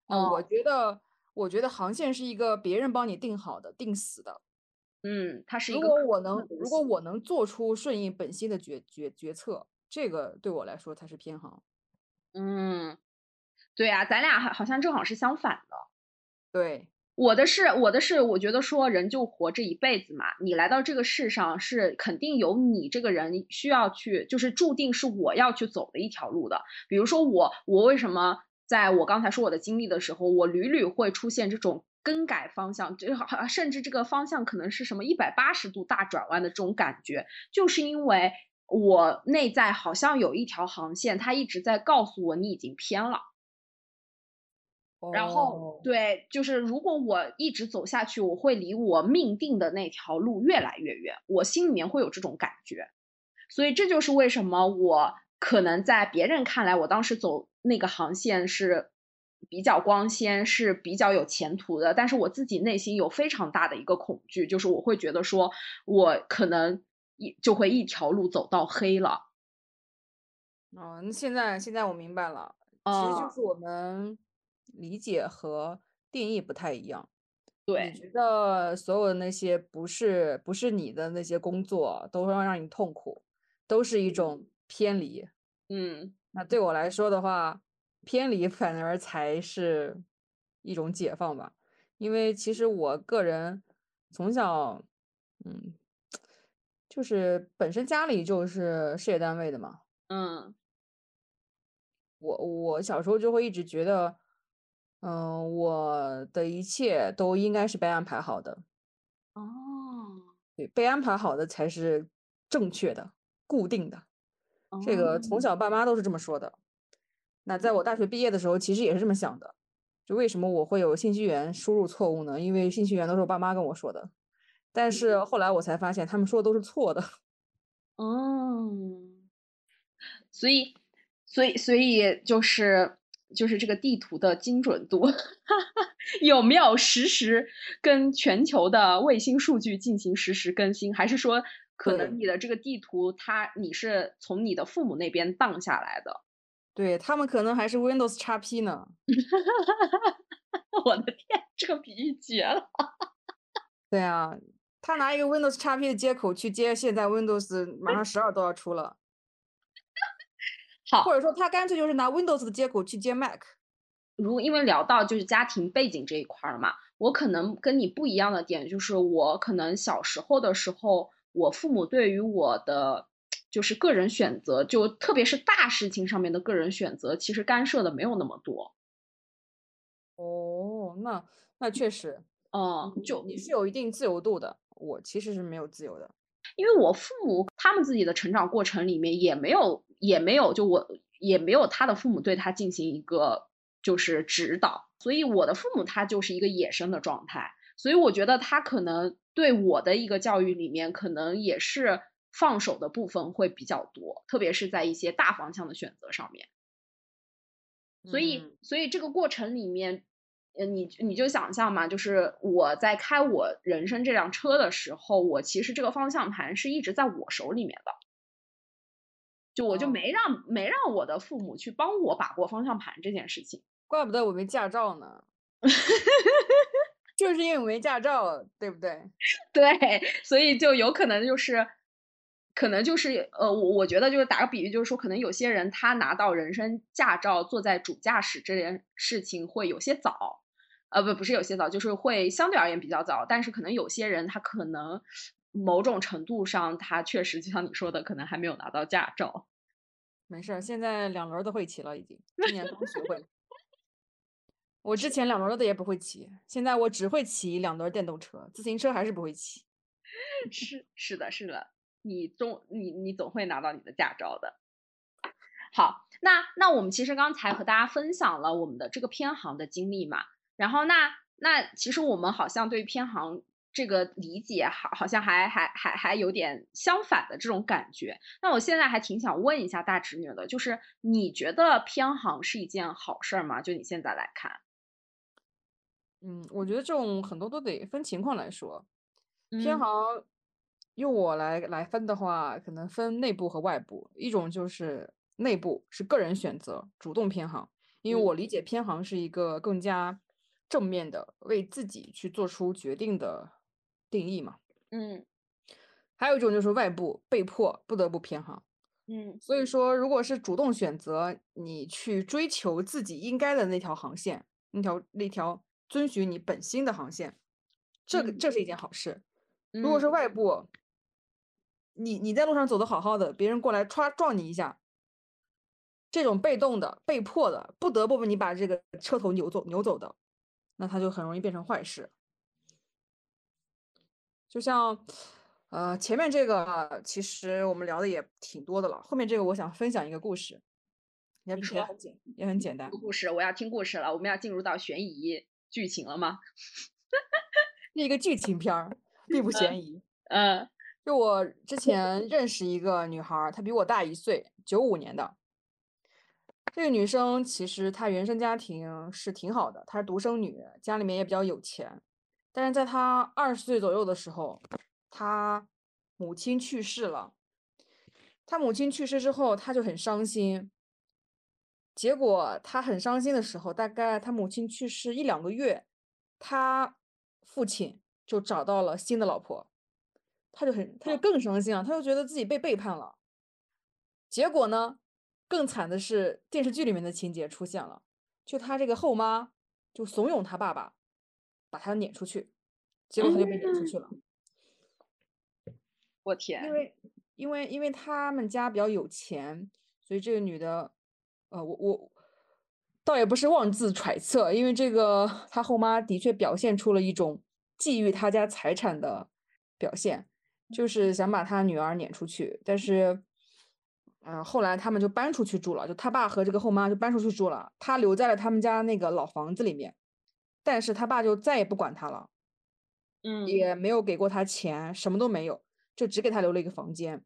那我哦觉得，我觉得航线是一个别人帮你定好的、定死的。嗯，它是一如个如果我能，如果我能做出顺应本心的决决决策，这个对我来说才是偏航。嗯，对啊，咱俩好好像正好是相反的。对，我的是，我的是，我觉得说人就活这一辈子嘛，你来到这个世上是肯定有你这个人需要去，就是注定是我要去走的一条路的。比如说我，我为什么在我刚才说我的经历的时候，我屡屡会出现这种更改方向，这好甚至这个方向可能是什么一百八十度大转弯的这种感觉，就是因为我内在好像有一条航线，它一直在告诉我你已经偏了。然后哦，对，就是如果我一直走下去，我会离我命定的那条路越来越远，我心里面会有这种感觉。所以这就是为什么我可能在别人看来，我当时走那个航线是比较光鲜，是比较有前途的，但是我自己内心有非常大的一个恐惧，就是我会觉得说，我可能一就会一条路走到黑了。哦，那现在现在我明白了，其实就嗯，是我们理解和定义不太一样。对你对，觉得所有的那些不是不是你的那些工作都会让你痛苦，都是一种偏离。嗯那对我来说的话，偏离 反而才是一种解放吧。因为其实我个人从小，嗯，就是本身家里就是事业单位的嘛，嗯我我小时候就会一直觉得，嗯、我的一切都应该是被安排好的，哦对，被安排好的才是正确的、固定的。这个从哦。小爸妈都是这么说的。那在我大学毕业的时候，其实也是这么想的。就为什么我会有信息源输入错误呢？因为信息源都是我爸妈跟我说的，但是后来我才发现他们说的都是错的。哦，所以，所以，所以就是就是这个地图的精准度 有没有实时跟全球的卫星数据进行实时更新，还是说可能你的这个地图它你是从你的父母那边荡下来的？对，他们可能还是 Windows XP 呢。我的天，这个比喻绝了！对啊，他拿一个 Windows XP 的接口去接现在 Windows 马上十二都要出了，好或，者说他干脆就是拿 Windows 的接口去接 Mac。如果因为聊到就是家庭背景这一块儿嘛，我可能跟你不一样的点就是，我可能小时候的时候，我父母对于我的就是个人选择，就特别是大事情上面的个人选择，其实干涉的没有那么多。哦，那那确实，嗯，就你是有一定自由度的，我其实是没有自由的。因为我父母他们自己的成长过程里面也没有也没有就我也没有他的父母对他进行一个就是指导，所以我的父母他就是一个野生的状态，所以我觉得他可能对我的一个教育里面可能也是放手的部分会比较多，特别是在一些大方向的选择上面。所以嗯，所以这个过程里面，呃，你你就想象嘛，就是我在开我人生这辆车的时候，我其实这个方向盘是一直在我手里面的，就我就哦，没让没让我的父母去帮我把过方向盘这件事情。怪不得我没驾照呢，就是因为我没驾照，对不对？对，所以就有可能就是，可能就是呃，我我觉得就是打个比喻，就是说，可能有些人他拿到人生驾照，坐在主驾驶这件事情会有些早，呃，不不是有些早，就是会相对而言比较早，但是可能有些人他可能某种程度上，他确实就像你说的，可能还没有拿到驾照。没事儿，现在两轮儿都会骑了，已经，今年刚学会。我之前两轮儿的也不会骑，现在我只会骑两轮儿电动车，自行车还是不会骑。是是的，是的，你总你你总会拿到你的驾照的。好，那那我们其实刚才和大家分享了我们的这个偏航的经历嘛，然后那那其实我们好像对偏航这个理解好好像还还还还有点相反的这种感觉。那我现在还挺想问一下大侄女的，就是你觉得偏航是一件好事儿吗？就你现在来看，嗯，我觉得这种很多都得分情况来说。偏嗯航，用我来来分的话，可能分内部和外部。一种就是内部是个人选择，主动偏航，因为嗯我理解偏航是一个更加正面的为自己去做出决定的定义嘛。嗯还有一种就是外部被迫不得不偏航。嗯所以说，如果是主动选择你去追求自己应该的那条航线，那条那条遵循你本心的航线，这个嗯这是一件好事。如果是嗯外部，你你在路上走的好好的，别人过来歘撞你一下，这种被动的、被迫的，不得不你把这个车头扭走扭走的，那它就很容易变成坏事。就像，呃，前面这个其实我们聊的也挺多的了，后面这个我想分享一个故事，也很简也很简单。故事，我要听故事了，我们要进入到悬疑剧情了吗？是一个剧情片儿，并不悬疑。嗯就我之前认识一个女孩儿，她比我大一岁，九五年的。这个女生其实她原生家庭是挺好的，她是独生女，家里面也比较有钱。但是在她二十岁左右的时候，她母亲去世了。她母亲去世之后，她就很伤心。结果她很伤心的时候，大概她母亲去世一两个月，她父亲就找到了新的老婆。她就很，她就哦更伤心了，她就觉得自己被背叛了。结果呢，更惨的是电视剧里面的情节出现了，就他这个后妈就怂恿他爸爸把他撵出去，结果他就被撵出去了。我天，因为因为因为他们家比较有钱，所以这个女的，呃，我我倒也不是妄自揣测，因为这个他后妈的确表现出了一种觊觎他家财产的表现，就是想把他女儿撵出去，但是，嗯、后来他们就搬出去住了，就他爸和这个后妈就搬出去住了，他留在了他们家那个老房子里面，但是他爸就再也不管他了。嗯也没有给过他钱，什么都没有，就只给他留了一个房间。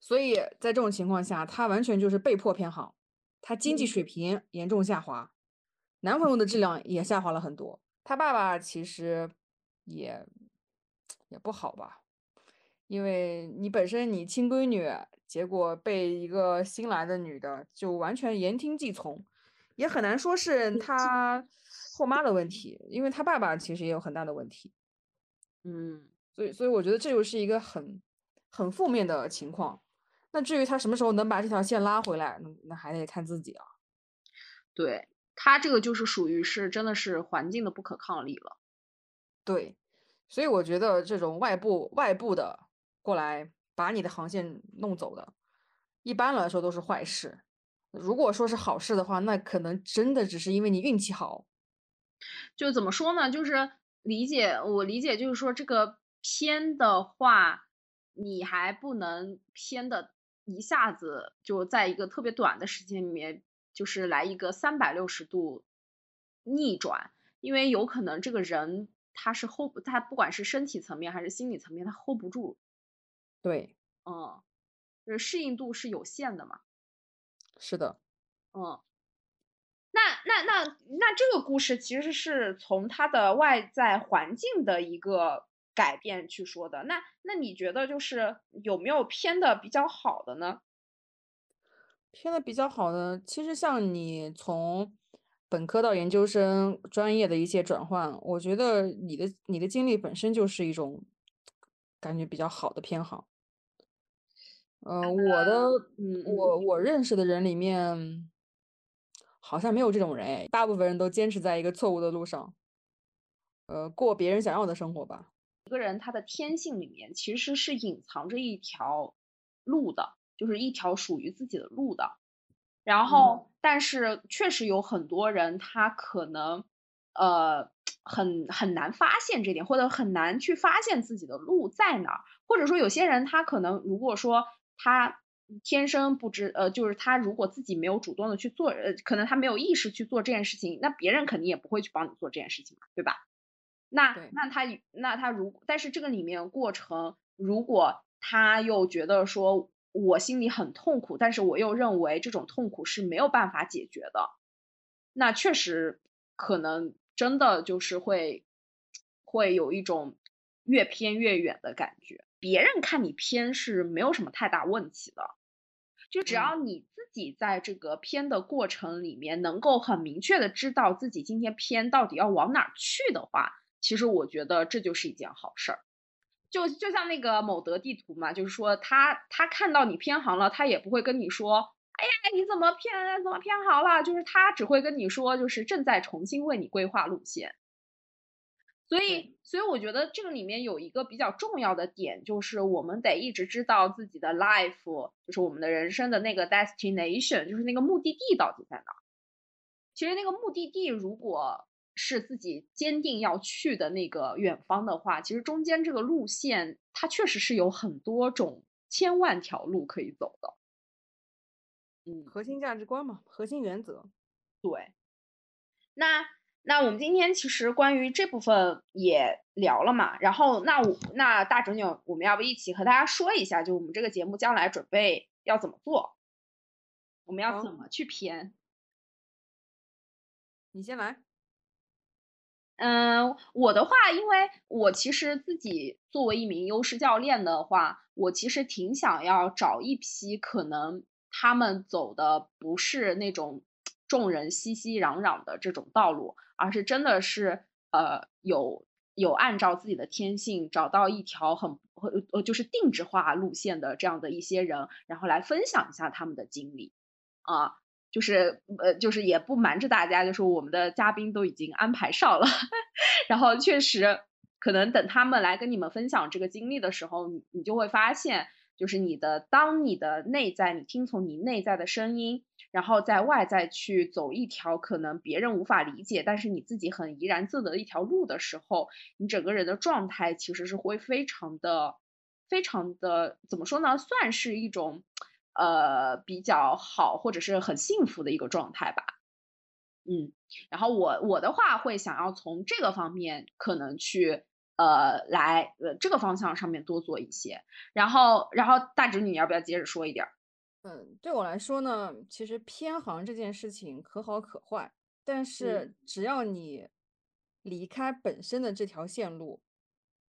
所以在这种情况下，他完全就是被迫偏航，他经济嗯水平严重下滑，男朋友的质量也下滑了很多。他爸爸其实也也不好吧，因为你本身你亲闺女，结果被一个新来的女的就完全言听计从，也很难说是她后妈的问题，因为她爸爸其实也有很大的问题。嗯所以，所以我觉得这就是一个很很负面的情况。那至于他什么时候能把这条线拉回来，那那还得看自己啊。对，他这个就是属于是真的是环境的不可抗力了。对，所以我觉得这种外部外部的过来把你的航线弄走的，一般来说都是坏事。如果说是好事的话，那可能真的只是因为你运气好。就怎么说呢？就是理解我理解，就是说这个偏的话，你还不能偏的一下子就在一个特别短的时间里面，就是来一个三百六十度逆转，因为有可能这个人。他是 hold 不，他不管是身体层面还是心理层面，他 hold 不住。对，嗯，就是适应度是有限的嘛。是的，嗯。那那那那这个故事其实是从他的外在环境的一个改变去说的。那那你觉得就是有没有偏的比较好的呢？偏的比较好的，其实像你从。本科到研究生专业的一些转换，我觉得你的你的经历本身就是一种感觉比较好的偏好。呃，我的，嗯我我认识的人里面好像没有这种人哎，大部分人都坚持在一个错误的路上，呃，过别人想要的生活吧。一个人他的天性里面其实是隐藏着一条路的，就是一条属于自己的路的。然后，但是确实有很多人，他可能，呃，很很难发现这点，或者很难去发现自己的路在哪儿。或者说，有些人他可能，如果说他天生不知，呃，就是他如果自己没有主动的去做，呃，可能他没有意识去做这件事情，那别人肯定也不会去帮你做这件事情嘛，对吧？那那他那他如，但是这个里面过程，如果他又觉得说。我心里很痛苦，但是我又认为这种痛苦是没有办法解决的。那确实可能真的就是会会有一种越偏越远的感觉。别人看你偏是没有什么太大问题的，就只要你自己在这个偏的过程里面能够很明确的知道自己今天偏到底要往哪去的话，其实我觉得这就是一件好事儿。就就像那个某德地图嘛，就是说他他看到你偏航了，他也不会跟你说，哎呀你怎么偏怎么偏航了，就是他只会跟你说，就是正在重新为你规划路线。所以所以我觉得这个里面有一个比较重要的点，就是我们得一直知道自己的 life，就是我们的人生的那个 destination，就是那个目的地到底在哪。其实那个目的地如果。是自己坚定要去的那个远方的话，其实中间这个路线它确实是有很多种千万条路可以走的。嗯，核心价值观嘛，核心原则。对。那那我们今天其实关于这部分也聊了嘛，然后那我那大侄女，我们要不一起和大家说一下，就我们这个节目将来准备要怎么做？我们要怎么去偏？你先来。嗯，我的话，因为我其实自己作为一名优势教练的话，我其实挺想要找一批可能他们走的不是那种众人熙熙攘攘的这种道路，而是真的是呃有有按照自己的天性找到一条很呃就是定制化路线的这样的一些人，然后来分享一下他们的经历啊。就是呃，就是也不瞒着大家，就是我们的嘉宾都已经安排上了，然后确实可能等他们来跟你们分享这个经历的时候，你你就会发现，就是你的当你的内在，你听从你内在的声音，然后在外在去走一条可能别人无法理解，但是你自己很怡然自得的一条路的时候，你整个人的状态其实是会非常的、非常的怎么说呢？算是一种。呃，比较好或者是很幸福的一个状态吧，嗯，然后我我的话会想要从这个方面可能去呃来呃这个方向上面多做一些，然后然后大侄女你要不要接着说一点？嗯，对我来说呢，其实偏航这件事情可好可坏，但是只要你离开本身的这条线路，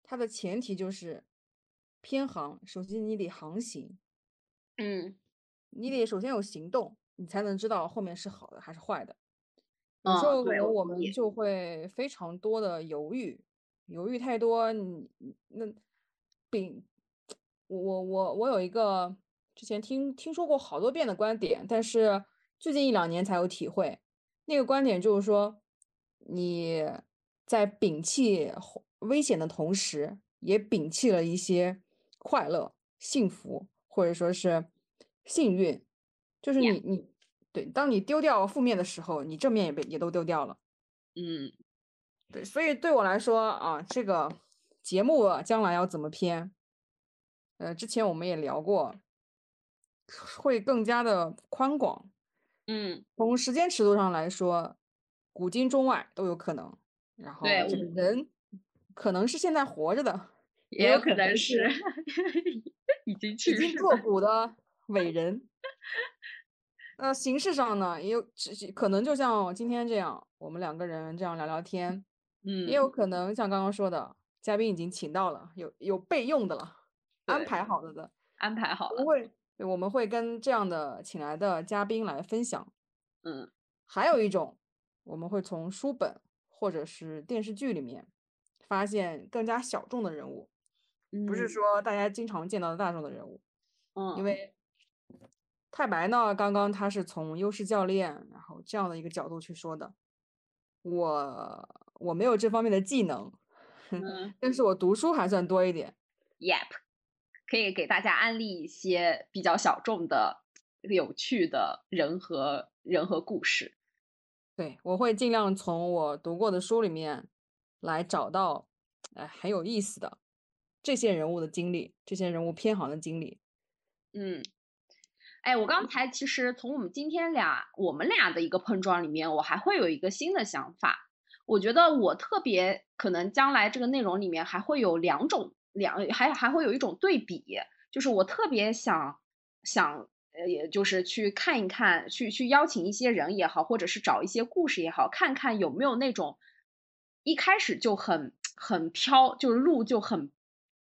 它的前提就是偏航，首先你得航行。嗯，你得首先有行动，你才能知道后面是好的还是坏的。有时候我们就会非常多的犹豫，犹豫太多，你那并我我我我有一个之前听听说过好多遍的观点，但是最近一两年才有体会。那个观点就是说，你在摒弃危险的同时，也摒弃了一些快乐、幸福，或者说是幸运。就是你你对，当你丢掉负面的时候，你正面也被也都丢掉了。嗯，对，所以对我来说啊，这个节目将来要怎么编？呃，之前我们也聊过，会更加的宽广。嗯，从时间尺度上来说，古今中外都有可能。然后这个人可能是现在活着的，也有可能能是是已经已去世经作。古的伟人。那形式上呢，也有可能就像今天这样，我们两个人这样聊聊天，嗯也有嗯，可能像刚刚说的，嘉宾已经请到了，有有备用的了，安，排好了的。安排好了。不会，对我们会跟这样的请来的嘉宾来分享。嗯还有一种，我们会从书本或者是电视剧里面发现更加小众的人物，不是嗯说大家经常见到的大众的人物。嗯因嗯为太白呢，刚刚他是从优势教练，然后这样的一个角度去说的。我我没有这方面的技能，嗯 但是我读书还算多一点。，Yep，可以给大家安利一些比较小众的、有趣的人和人和故事。对，我会尽量从我读过的书里面来找到，哎，很有意思的这些人物的经历，这些人物偏航的经历。嗯，哎，我刚才其实从我们今天俩我们俩的一个碰撞里面，我还会有一个新的想法。我觉得我特别可能将来这个内容里面还会有两种两还还会有一种对比，就是我特别想想呃，也就是去看一看，去去邀请一些人也好，或者是找一些故事也好，看看有没有那种一开始就很很飘，就是路就很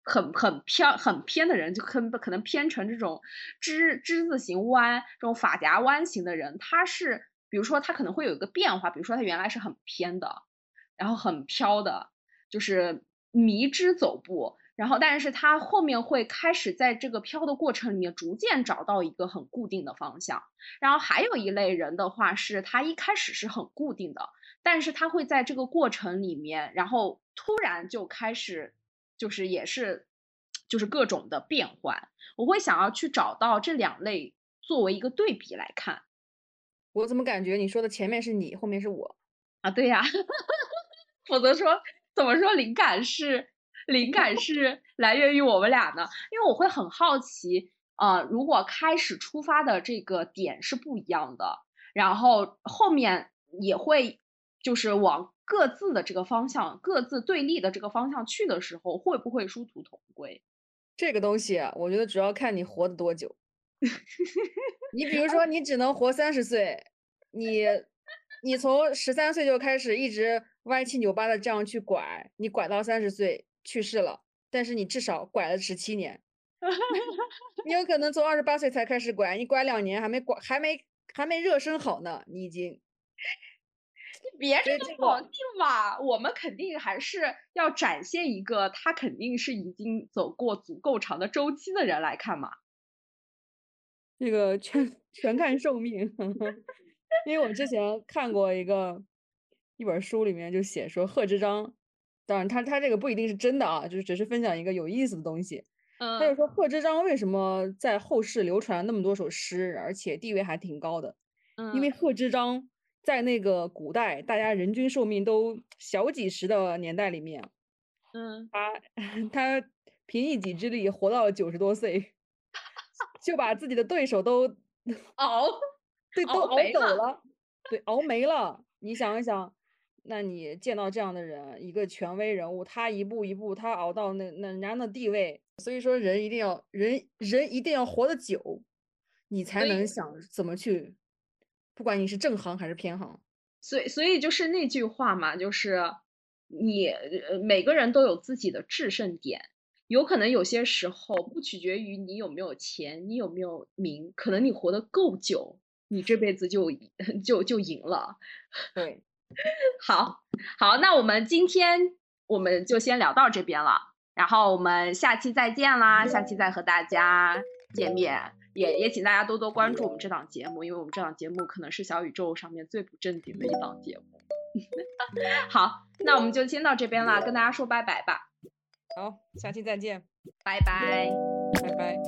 很很偏很偏的人，就可可能偏成这种之之字形弯，这种发夹弯型的人，他是比如说他可能会有一个变化，比如说他原来是很偏的，然后很飘的，就是迷之走步。然后，但是他后面会开始在这个飘的过程里面，逐渐找到一个很固定的方向。然后还有一类人的话，是他一开始是很固定的，但是他会在这个过程里面，然后突然就开始，就是也是，就是各种的变换。我会想要去找到这两类作为一个对比来看我怎么感觉你说的前面是你，后面是我？啊，对呀，否则说怎么说灵感是灵感是来源于我们俩呢？因为我会很好奇，呃，如果开始出发的这个点是不一样的，然后后面也会就是往各自的这个方向、各自对立的这个方向去的时候，会不会殊途同归？这个东西啊，我觉得主要看你活得多久。你比如说，你只能活三十岁，你你从十三岁就开始一直歪七扭八的这样去拐，你拐到三十岁去世了，但是你至少拐了十七年。你有可能从二十八岁才开始拐，你拐两年还没拐，还没还没热身好呢，你已经。别所以这这么否定嘛，我们肯定还是要展现一个他肯定是已经走过足够长的周期的人来看嘛。这个全全看寿命，因为我之前看过一个一本书，里面就写说贺知章，当然他他这个不一定是真的啊，就是只是分享一个有意思的东西。他就嗯。说贺知章为什么在后世流传那么多首诗，而且地位还挺高的，因为嗯贺知章在那个古代大家人均寿命都小几十的年代里面，嗯，他 他凭一己之力活到了九十多岁，就把自己的对手都 熬对，都熬走了，对，熬没了。你想一想，那你见到这样的人，一个权威人物，他一步一步，他熬到那那人家那地位，所以说人一定要人人一定要活得久，你才能想怎么去，不管你是正行还是偏行。所以所以就是那句话嘛，就是你呃每个人都有自己的制胜点，有可能有些时候不取决于你有没有钱，你有没有名，可能你活得够久，你这辈子就 就就赢了。对，好，好，那我们今天我们就先聊到这边了，然后我们下期再见啦，下期再和大家见面。也也请大家多多关注我们这档节目，因为我们这档节目可能是小宇宙上面最不正经的一档节目。好，那我们就先到这边了，跟大家说拜拜吧。好，下期再见，拜拜，拜拜。